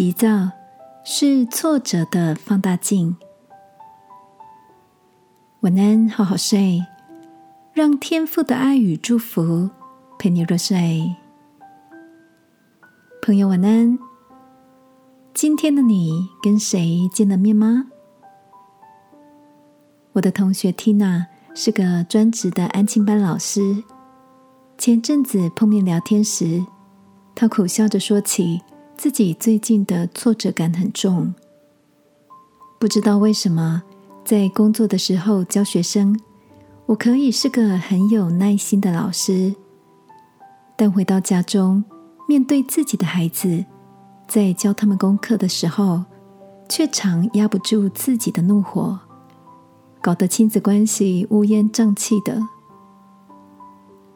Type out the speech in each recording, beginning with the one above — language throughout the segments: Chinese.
急躁是挫折的放大镜。晚安，好好睡，让天父的爱与祝福陪你入睡。朋友，晚安。今天的你跟谁见了面吗？我的同学 Tina 是个专职的安亲班老师。前阵子碰面聊天时，她苦笑着说起自己最近的挫折感很重。不知道为什么，在工作的时候教学生，我可以是个很有耐心的老师，但回到家中，面对自己的孩子，在教他们功课的时候，却常压不住自己的怒火。搞得亲子关系乌烟瘴气的。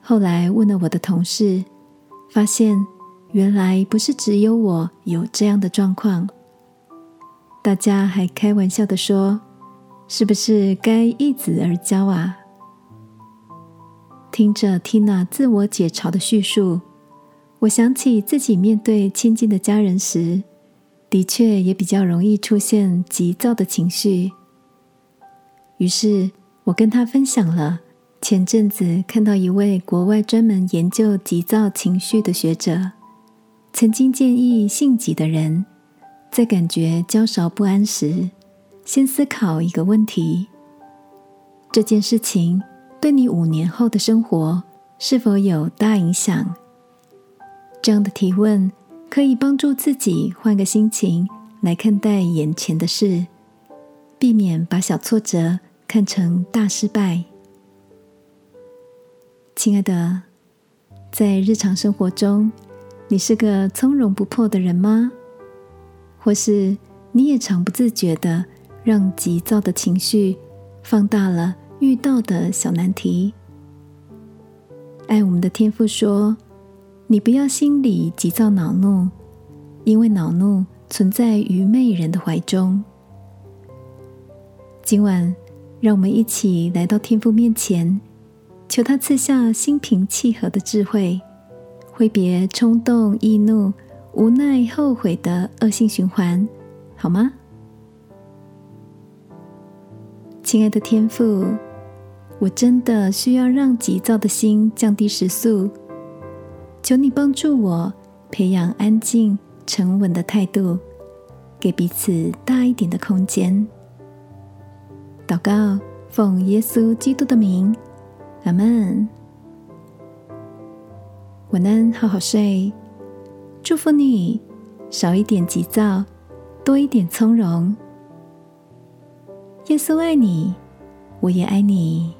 后来问了我的同事，发现原来不是只有我有这样的状况。大家还开玩笑的说：“是不是该一子而教啊？”听着 Tina 自我解嘲的叙述，我想起自己面对亲近的家人时，的确也比较容易出现急躁的情绪。于是我跟他分享了前阵子看到一位国外专门研究急躁情绪的学者，曾经建议性急的人，在感觉焦灼不安时，先思考一个问题：这件事情对你五年后的生活是否有大影响？这样的提问可以帮助自己换个心情来看待眼前的事，避免把小挫折。看成大失败，亲爱的，在日常生活中，你是个从容不迫的人吗？或是你也常不自觉的让急躁的情绪放大了遇到的小难题？爱我们的天父说：“你不要心里急躁恼怒，因为恼怒存在愚昧人的怀中。”今晚。让我们一起来到天父面前，求他赐下心平气和的智慧，挥别冲动、易怒、无奈、后悔的恶性循环，好吗？亲爱的天父，我真的需要让急躁的心降低时速，求你帮助我培养安静、沉稳的态度，给彼此大一点的空间。祷告，奉耶稣基督的名，阿门。晚安，好好睡。祝福你，少一点急躁，多一点从容。耶稣爱你，我也爱你。